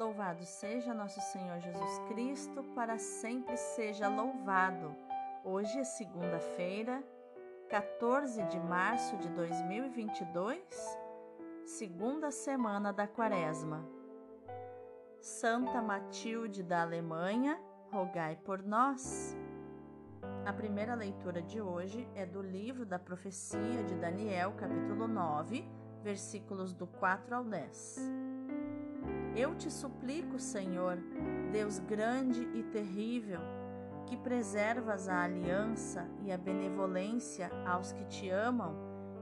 Louvado seja nosso Senhor Jesus Cristo, para sempre seja louvado. Hoje é segunda-feira, 14 de março de 2022, segunda semana da Quaresma. Santa Matilde da Alemanha, rogai por nós. A primeira leitura de hoje é do livro da profecia de Daniel, capítulo 9, versículos do 4 ao 10. Eu te suplico, Senhor, Deus grande e terrível, que preservas a aliança e a benevolência aos que te amam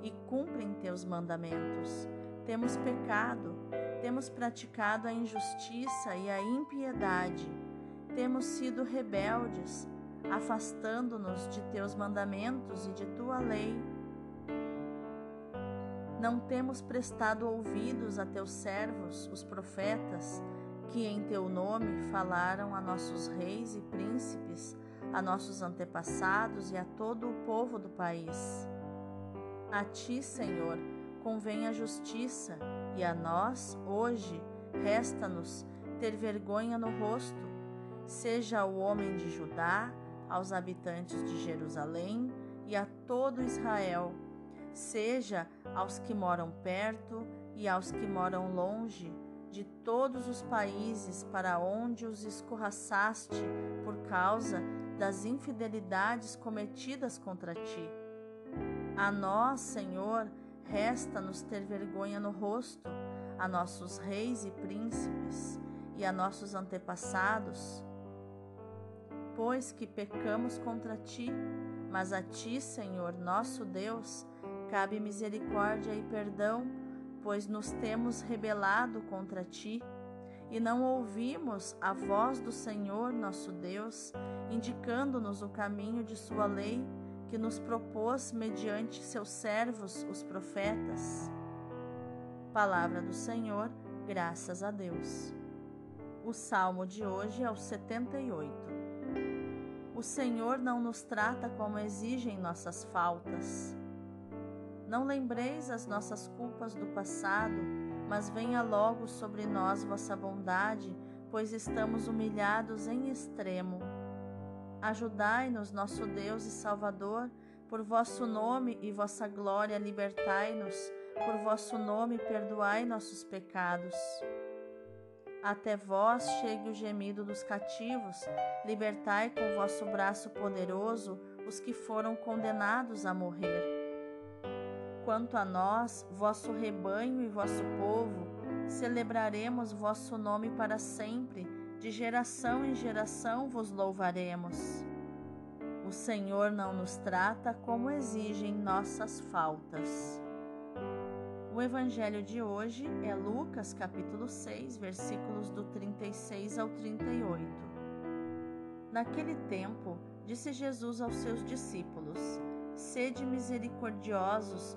e cumprem teus mandamentos. Temos pecado, temos praticado a injustiça e a impiedade, temos sido rebeldes, afastando-nos de teus mandamentos e de tua lei não temos prestado ouvidos a teus servos, os profetas, que em teu nome falaram a nossos reis e príncipes, a nossos antepassados e a todo o povo do país. A ti, Senhor, convém a justiça, e a nós, hoje, resta-nos ter vergonha no rosto, seja o homem de Judá, aos habitantes de Jerusalém e a todo Israel seja aos que moram perto e aos que moram longe, de todos os países para onde os escorraçaste por causa das infidelidades cometidas contra ti. A nós, Senhor, resta-nos ter vergonha no rosto, a nossos reis e príncipes e a nossos antepassados, pois que pecamos contra ti, mas a ti, Senhor, nosso Deus, Cabe misericórdia e perdão, pois nos temos rebelado contra ti e não ouvimos a voz do Senhor nosso Deus, indicando-nos o caminho de Sua lei, que nos propôs mediante seus servos, os profetas. Palavra do Senhor, graças a Deus. O salmo de hoje é o 78. O Senhor não nos trata como exigem nossas faltas não lembreis as nossas culpas do passado, mas venha logo sobre nós vossa bondade, pois estamos humilhados em extremo. Ajudai-nos, nosso Deus e Salvador, por vosso nome e vossa glória libertai-nos, por vosso nome perdoai nossos pecados. Até vós chegue o gemido dos cativos, libertai com vosso braço poderoso os que foram condenados a morrer. Quanto a nós, vosso rebanho e vosso povo, celebraremos vosso nome para sempre, de geração em geração vos louvaremos. O Senhor não nos trata como exigem nossas faltas. O evangelho de hoje é Lucas capítulo 6, versículos do 36 ao 38. Naquele tempo, disse Jesus aos seus discípulos: Sede misericordiosos,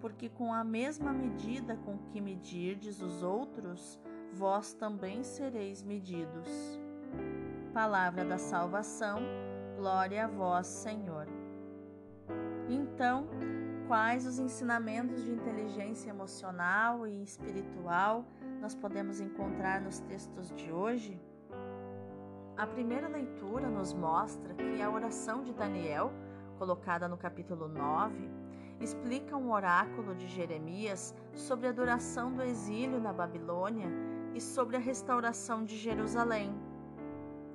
porque com a mesma medida com que medirdes os outros, vós também sereis medidos. Palavra da salvação, glória a vós, Senhor. Então, quais os ensinamentos de inteligência emocional e espiritual nós podemos encontrar nos textos de hoje? A primeira leitura nos mostra que a oração de Daniel, colocada no capítulo 9, explica um oráculo de Jeremias sobre a duração do exílio na Babilônia e sobre a restauração de Jerusalém.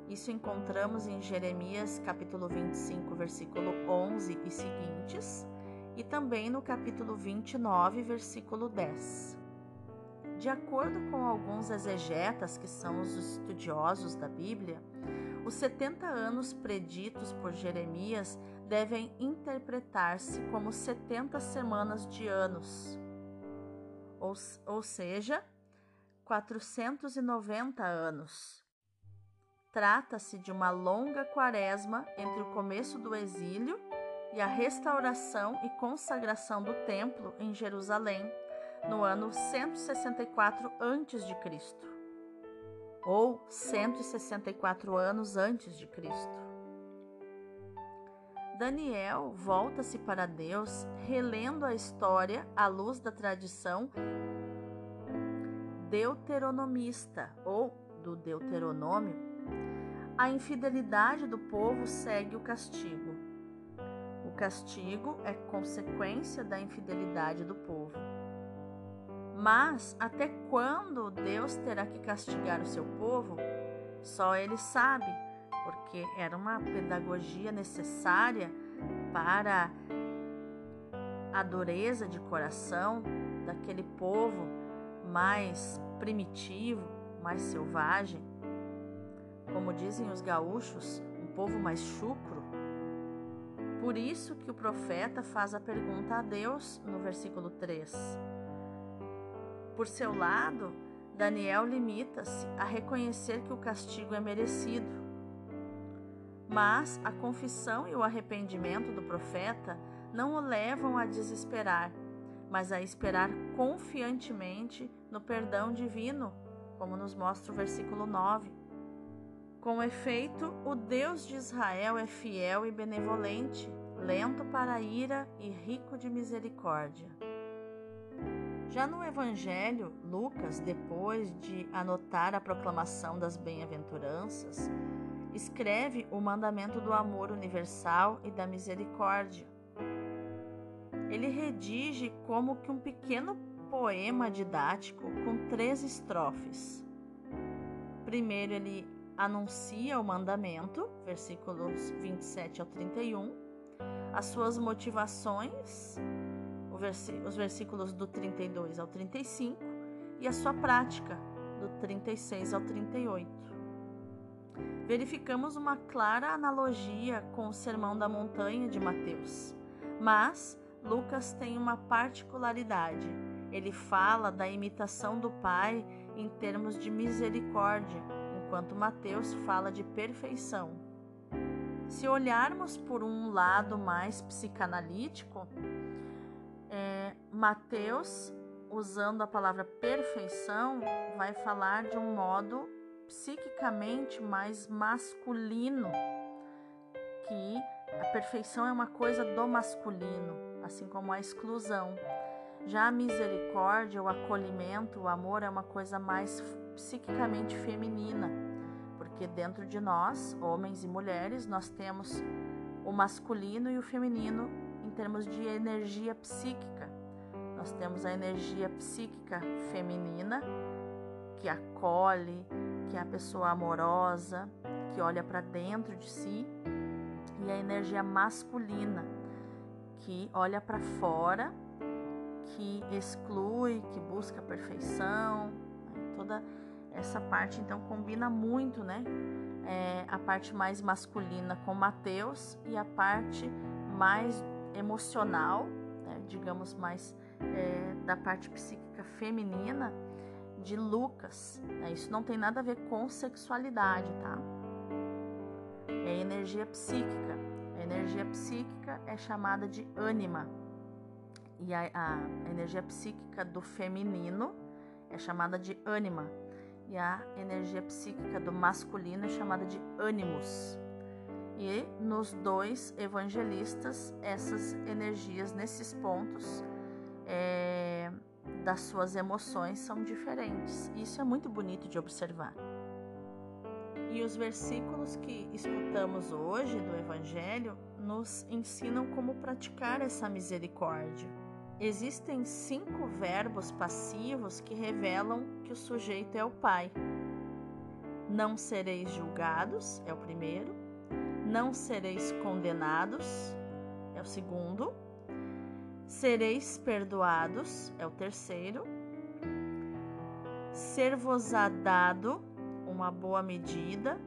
Isso encontramos em Jeremias capítulo 25, versículo 11 e seguintes, e também no capítulo 29, versículo 10. De acordo com alguns exegetas, que são os estudiosos da Bíblia, os 70 anos preditos por Jeremias devem interpretar-se como 70 semanas de anos, ou, ou seja, 490 anos. Trata-se de uma longa quaresma entre o começo do exílio e a restauração e consagração do templo em Jerusalém no ano 164 a.C. ou 164 anos antes de Cristo. Daniel volta-se para Deus, relendo a história à luz da tradição deuteronomista ou do Deuteronômio. A infidelidade do povo segue o castigo. O castigo é consequência da infidelidade do povo. Mas até quando Deus terá que castigar o seu povo? Só ele sabe porque era uma pedagogia necessária para a dureza de coração daquele povo mais primitivo, mais selvagem. Como dizem os gaúchos, um povo mais chucro. Por isso que o profeta faz a pergunta a Deus no versículo 3. Por seu lado, Daniel limita-se a reconhecer que o castigo é merecido mas a confissão e o arrependimento do profeta não o levam a desesperar, mas a esperar confiantemente no perdão divino, como nos mostra o versículo 9. Com efeito, o Deus de Israel é fiel e benevolente, lento para a ira e rico de misericórdia. Já no Evangelho, Lucas, depois de anotar a proclamação das bem-aventuranças, escreve o mandamento do amor universal e da misericórdia. Ele redige como que um pequeno poema didático com três estrofes. Primeiro, ele anuncia o mandamento, versículos 27 ao 31, as suas motivações, os versículos do 32 ao 35, e a sua prática, do 36 ao 38 verificamos uma clara analogia com o Sermão da Montanha de Mateus. Mas Lucas tem uma particularidade. Ele fala da imitação do Pai em termos de misericórdia, enquanto Mateus fala de perfeição. Se olharmos por um lado mais psicanalítico, é, Mateus, usando a palavra perfeição, vai falar de um modo psiquicamente mais masculino, que a perfeição é uma coisa do masculino, assim como a exclusão. Já a misericórdia, o acolhimento, o amor é uma coisa mais psiquicamente feminina, porque dentro de nós, homens e mulheres, nós temos o masculino e o feminino em termos de energia psíquica. Nós temos a energia psíquica feminina, que acolhe, que é a pessoa amorosa, que olha para dentro de si, e a energia masculina, que olha para fora, que exclui, que busca a perfeição, né? toda essa parte então combina muito, né? É, a parte mais masculina com Mateus e a parte mais emocional, né? digamos mais é, da parte psíquica feminina de Lucas. Né? Isso não tem nada a ver com sexualidade, tá? É energia psíquica. A energia psíquica é chamada de ânima. E a, a energia psíquica do feminino é chamada de ânima. E a energia psíquica do masculino é chamada de ânimos. E nos dois evangelistas, essas energias nesses pontos é, das suas emoções são diferentes. Isso é muito bonito de observar. E os versículos que escutamos hoje do Evangelho nos ensinam como praticar essa misericórdia. Existem cinco verbos passivos que revelam que o sujeito é o pai. Não sereis julgados, é o primeiro. Não sereis condenados, é o segundo. Sereis perdoados, é o terceiro. Ser-vos-á dado uma boa medida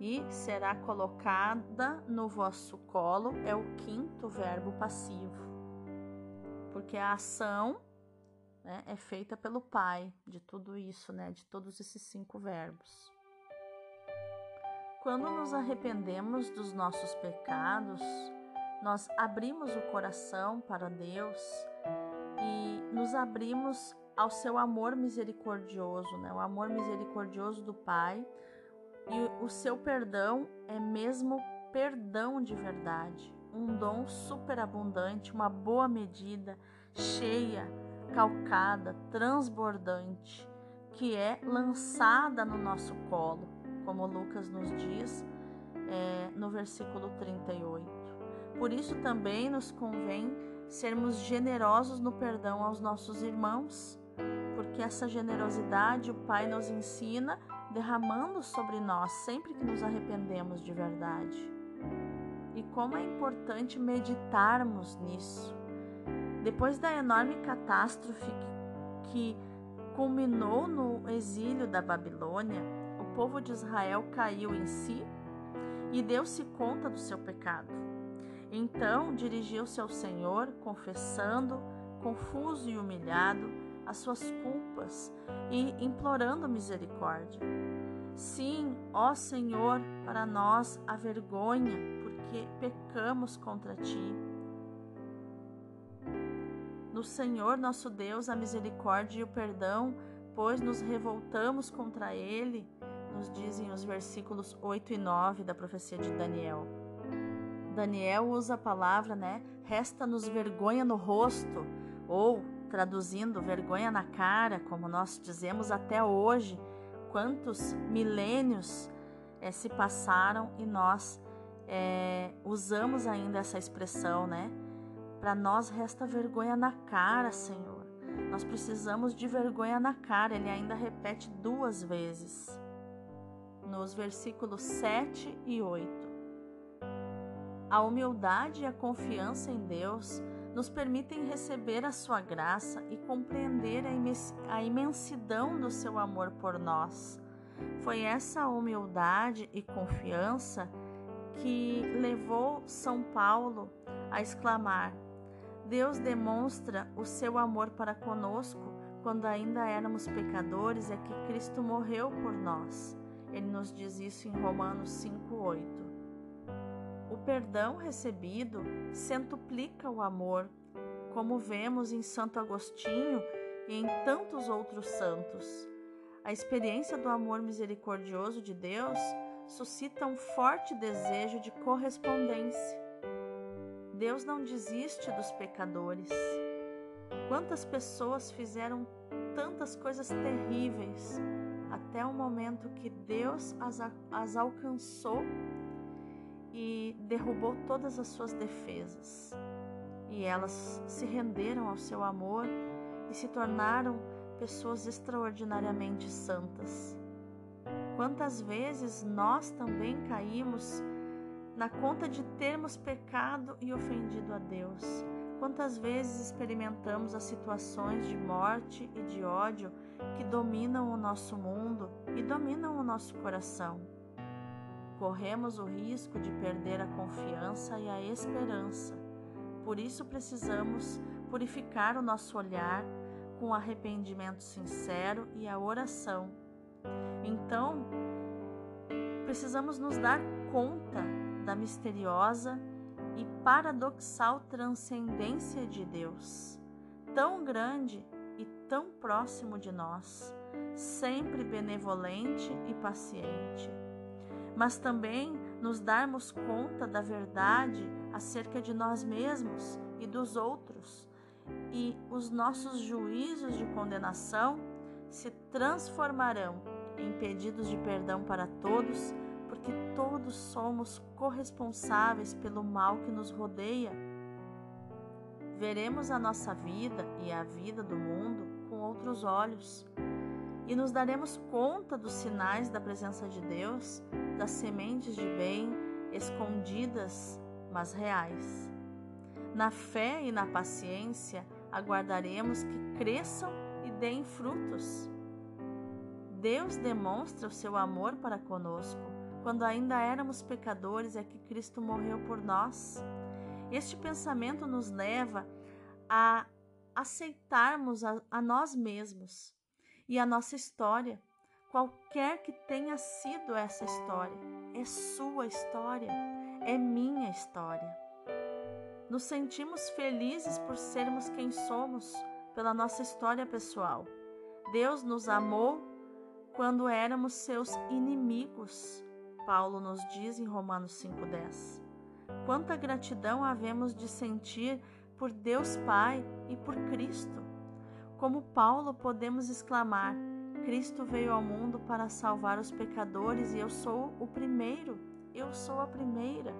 e será colocada no vosso colo, é o quinto verbo passivo. Porque a ação né, é feita pelo Pai de tudo isso, né, de todos esses cinco verbos. Quando nos arrependemos dos nossos pecados, nós abrimos o coração para Deus e nos abrimos ao seu amor misericordioso, né? O amor misericordioso do Pai e o seu perdão é mesmo perdão de verdade, um dom superabundante, uma boa medida, cheia, calcada, transbordante, que é lançada no nosso colo, como Lucas nos diz é, no versículo 38. Por isso também nos convém sermos generosos no perdão aos nossos irmãos, porque essa generosidade o Pai nos ensina derramando sobre nós sempre que nos arrependemos de verdade. E como é importante meditarmos nisso. Depois da enorme catástrofe que culminou no exílio da Babilônia, o povo de Israel caiu em si e deu-se conta do seu pecado. Então dirigiu-se ao Senhor, confessando, confuso e humilhado, as suas culpas e implorando misericórdia. Sim, ó Senhor, para nós a vergonha, porque pecamos contra ti. No Senhor nosso Deus a misericórdia e o perdão, pois nos revoltamos contra ele, nos dizem os versículos 8 e 9 da profecia de Daniel. Daniel usa a palavra, né? Resta-nos vergonha no rosto, ou traduzindo, vergonha na cara, como nós dizemos até hoje. Quantos milênios é, se passaram e nós é, usamos ainda essa expressão, né? Para nós resta vergonha na cara, Senhor. Nós precisamos de vergonha na cara. Ele ainda repete duas vezes, nos versículos 7 e 8. A humildade e a confiança em Deus nos permitem receber a sua graça e compreender a imensidão do seu amor por nós. Foi essa humildade e confiança que levou São Paulo a exclamar: Deus demonstra o seu amor para conosco quando ainda éramos pecadores, é que Cristo morreu por nós. Ele nos diz isso em Romanos 5:8. O perdão recebido centuplica o amor, como vemos em Santo Agostinho e em tantos outros santos. A experiência do amor misericordioso de Deus suscita um forte desejo de correspondência. Deus não desiste dos pecadores. Quantas pessoas fizeram tantas coisas terríveis até o momento que Deus as, as alcançou e derrubou todas as suas defesas. E elas se renderam ao seu amor e se tornaram pessoas extraordinariamente santas. Quantas vezes nós também caímos na conta de termos pecado e ofendido a Deus? Quantas vezes experimentamos as situações de morte e de ódio que dominam o nosso mundo e dominam o nosso coração? Corremos o risco de perder a confiança e a esperança. Por isso precisamos purificar o nosso olhar com arrependimento sincero e a oração. Então, precisamos nos dar conta da misteriosa e paradoxal transcendência de Deus, tão grande e tão próximo de nós, sempre benevolente e paciente mas também nos darmos conta da verdade acerca de nós mesmos e dos outros, e os nossos juízos de condenação se transformarão em pedidos de perdão para todos, porque todos somos corresponsáveis pelo mal que nos rodeia. Veremos a nossa vida e a vida do mundo com outros olhos e nos daremos conta dos sinais da presença de Deus, das sementes de bem escondidas, mas reais. Na fé e na paciência, aguardaremos que cresçam e deem frutos. Deus demonstra o seu amor para conosco. Quando ainda éramos pecadores, é que Cristo morreu por nós. Este pensamento nos leva a aceitarmos a, a nós mesmos e a nossa história, qualquer que tenha sido essa história, é sua história, é minha história. Nos sentimos felizes por sermos quem somos, pela nossa história pessoal. Deus nos amou quando éramos seus inimigos, Paulo nos diz em Romanos 5,10. Quanta gratidão havemos de sentir por Deus Pai e por Cristo. Como Paulo, podemos exclamar: Cristo veio ao mundo para salvar os pecadores e eu sou o primeiro, eu sou a primeira.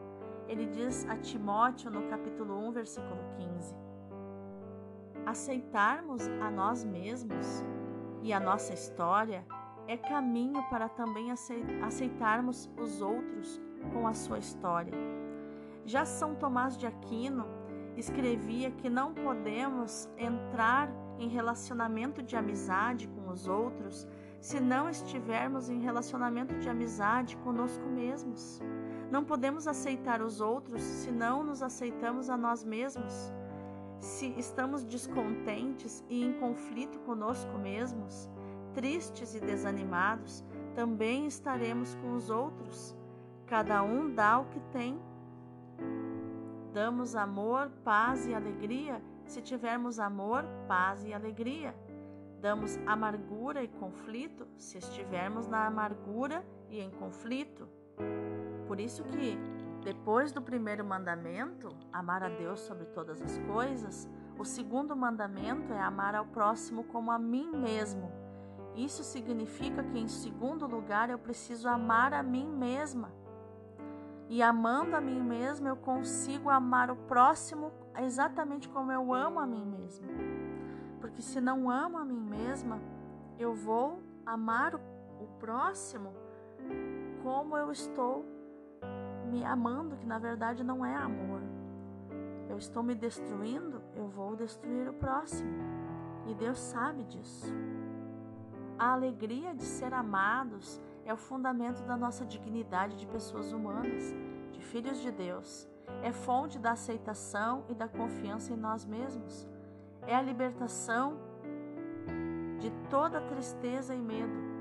Ele diz a Timóteo no capítulo 1, versículo 15. Aceitarmos a nós mesmos e a nossa história é caminho para também aceitarmos os outros com a sua história. Já São Tomás de Aquino escrevia que não podemos entrar em relacionamento de amizade com os outros se não estivermos em relacionamento de amizade conosco mesmos. Não podemos aceitar os outros se não nos aceitamos a nós mesmos. Se estamos descontentes e em conflito conosco mesmos, tristes e desanimados, também estaremos com os outros. Cada um dá o que tem. Damos amor, paz e alegria se tivermos amor, paz e alegria. Damos amargura e conflito se estivermos na amargura e em conflito. Por isso que depois do primeiro mandamento, amar a Deus sobre todas as coisas, o segundo mandamento é amar ao próximo como a mim mesmo. Isso significa que, em segundo lugar, eu preciso amar a mim mesma. E amando a mim mesma, eu consigo amar o próximo exatamente como eu amo a mim mesma. Porque se não amo a mim mesma, eu vou amar o próximo como eu estou me amando, que na verdade não é amor. Eu estou me destruindo, eu vou destruir o próximo. E Deus sabe disso. A alegria de ser amados é o fundamento da nossa dignidade de pessoas humanas, de filhos de Deus. É fonte da aceitação e da confiança em nós mesmos. É a libertação de toda tristeza e medo.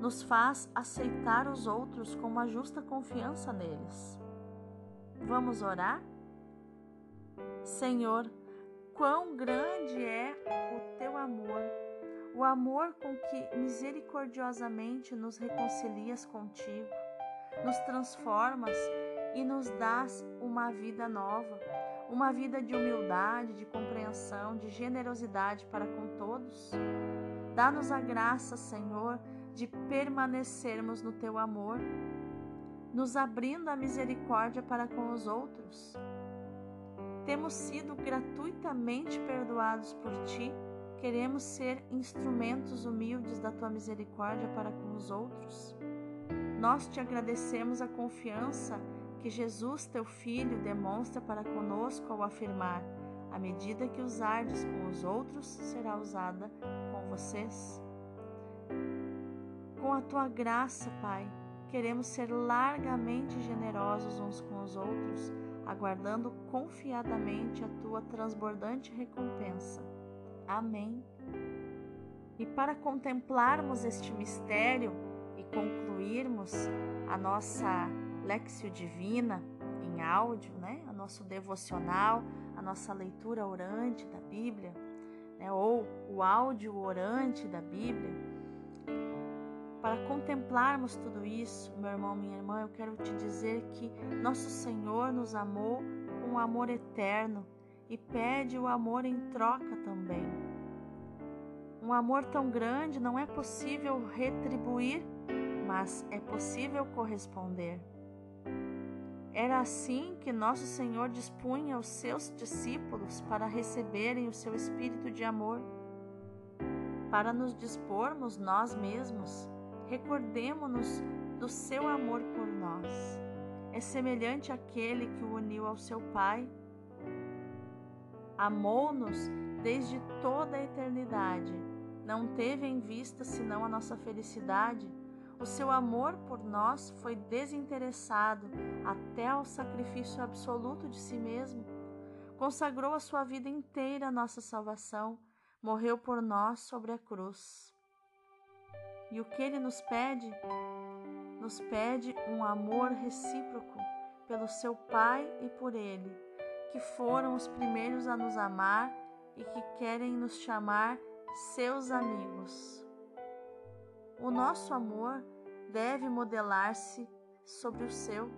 Nos faz aceitar os outros com uma justa confiança neles. Vamos orar? Senhor, quão grande é o teu amor o amor com que misericordiosamente nos reconcilias contigo, nos transformas e nos dás uma vida nova, uma vida de humildade, de compreensão, de generosidade para com todos. Dá-nos a graça, Senhor, de permanecermos no teu amor, nos abrindo a misericórdia para com os outros. Temos sido gratuitamente perdoados por ti Queremos ser instrumentos humildes da tua misericórdia para com os outros. Nós te agradecemos a confiança que Jesus, teu Filho, demonstra para conosco ao afirmar: a medida que usardes com os outros será usada com vocês. Com a tua graça, Pai, queremos ser largamente generosos uns com os outros, aguardando confiadamente a tua transbordante recompensa. Amém. E para contemplarmos este mistério e concluirmos a nossa Lexio Divina em áudio, né? O nosso devocional, a nossa leitura orante da Bíblia, né? ou o áudio orante da Bíblia. Para contemplarmos tudo isso, meu irmão, minha irmã, eu quero te dizer que nosso Senhor nos amou com um amor eterno e pede o amor em troca também. Um amor tão grande não é possível retribuir, mas é possível corresponder. Era assim que nosso Senhor dispunha os seus discípulos para receberem o seu espírito de amor. Para nos dispormos nós mesmos, recordemo-nos do seu amor por nós. É semelhante àquele que o uniu ao seu Pai Amou-nos desde toda a eternidade. Não teve em vista senão a nossa felicidade. O seu amor por nós foi desinteressado até ao sacrifício absoluto de si mesmo. Consagrou a sua vida inteira à nossa salvação, morreu por nós sobre a cruz. E o que ele nos pede? nos pede um amor recíproco pelo seu Pai e por Ele, que foram os primeiros a nos amar e que querem nos chamar seus amigos. O nosso amor deve modelar-se sobre o seu.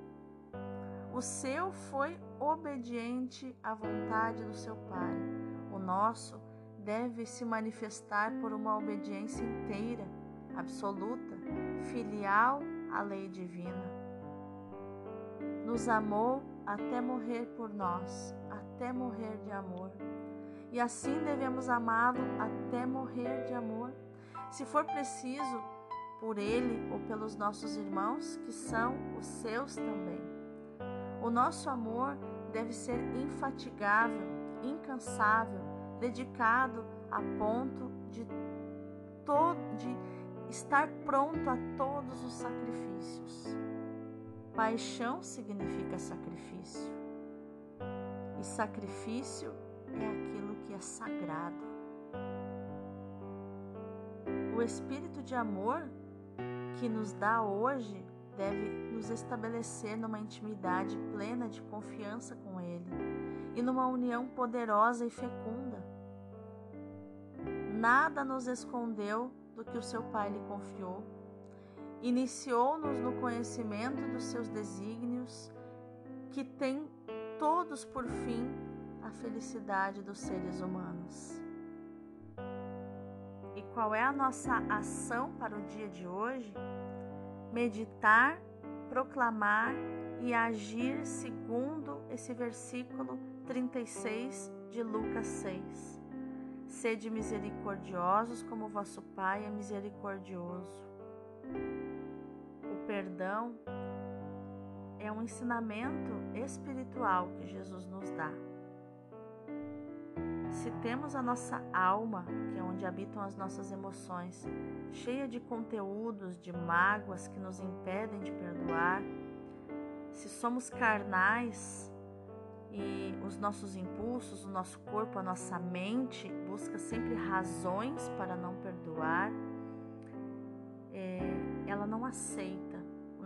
O seu foi obediente à vontade do seu Pai. O nosso deve se manifestar por uma obediência inteira, absoluta, filial à lei divina. Nos amou até morrer por nós, até morrer de amor. E assim devemos amá-lo até morrer de amor, se for preciso, por ele ou pelos nossos irmãos, que são os seus também. O nosso amor deve ser infatigável, incansável, dedicado a ponto de, de estar pronto a todos os sacrifícios. Paixão significa sacrifício, e sacrifício é aquilo que é sagrado. O espírito de amor que nos dá hoje deve nos estabelecer numa intimidade plena de confiança com Ele e numa união poderosa e fecunda. Nada nos escondeu do que o seu Pai lhe confiou. Iniciou-nos no conhecimento dos seus desígnios, que tem todos por fim a felicidade dos seres humanos. E qual é a nossa ação para o dia de hoje? Meditar, proclamar e agir segundo esse versículo 36 de Lucas 6. Sede misericordiosos como vosso Pai é misericordioso. O perdão é um ensinamento espiritual que Jesus nos dá. Se temos a nossa alma, que é onde habitam as nossas emoções, cheia de conteúdos, de mágoas que nos impedem de perdoar, se somos carnais, e os nossos impulsos, o nosso corpo, a nossa mente busca sempre razões para não perdoar, é, ela não aceita.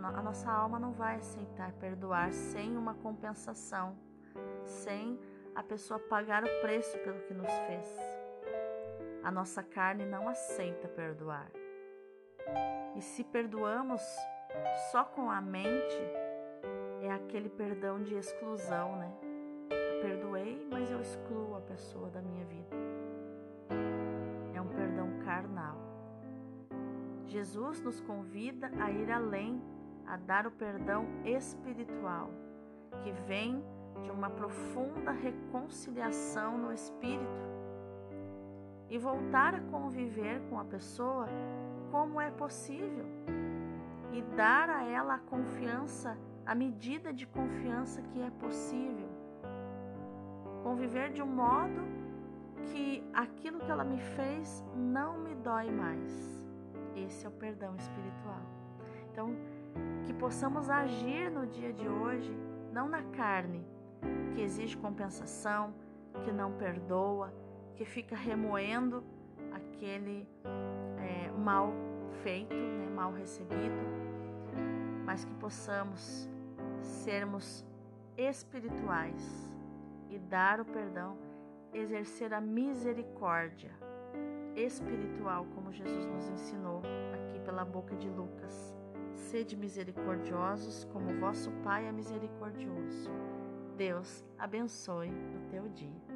A nossa alma não vai aceitar perdoar sem uma compensação, sem a pessoa pagar o preço pelo que nos fez. A nossa carne não aceita perdoar. E se perdoamos só com a mente, é aquele perdão de exclusão, né? perdoei, mas eu excluo a pessoa da minha vida. Jesus nos convida a ir além, a dar o perdão espiritual, que vem de uma profunda reconciliação no espírito. E voltar a conviver com a pessoa como é possível. E dar a ela a confiança, a medida de confiança que é possível. Conviver de um modo que aquilo que ela me fez não me dói mais. Esse é o perdão espiritual. Então, que possamos agir no dia de hoje, não na carne, que exige compensação, que não perdoa, que fica remoendo aquele é, mal feito, né, mal recebido, mas que possamos sermos espirituais e dar o perdão, exercer a misericórdia espiritual, como Jesus nos ensinou aqui pela boca de Lucas. Sede misericordiosos, como vosso Pai é misericordioso. Deus abençoe o teu dia.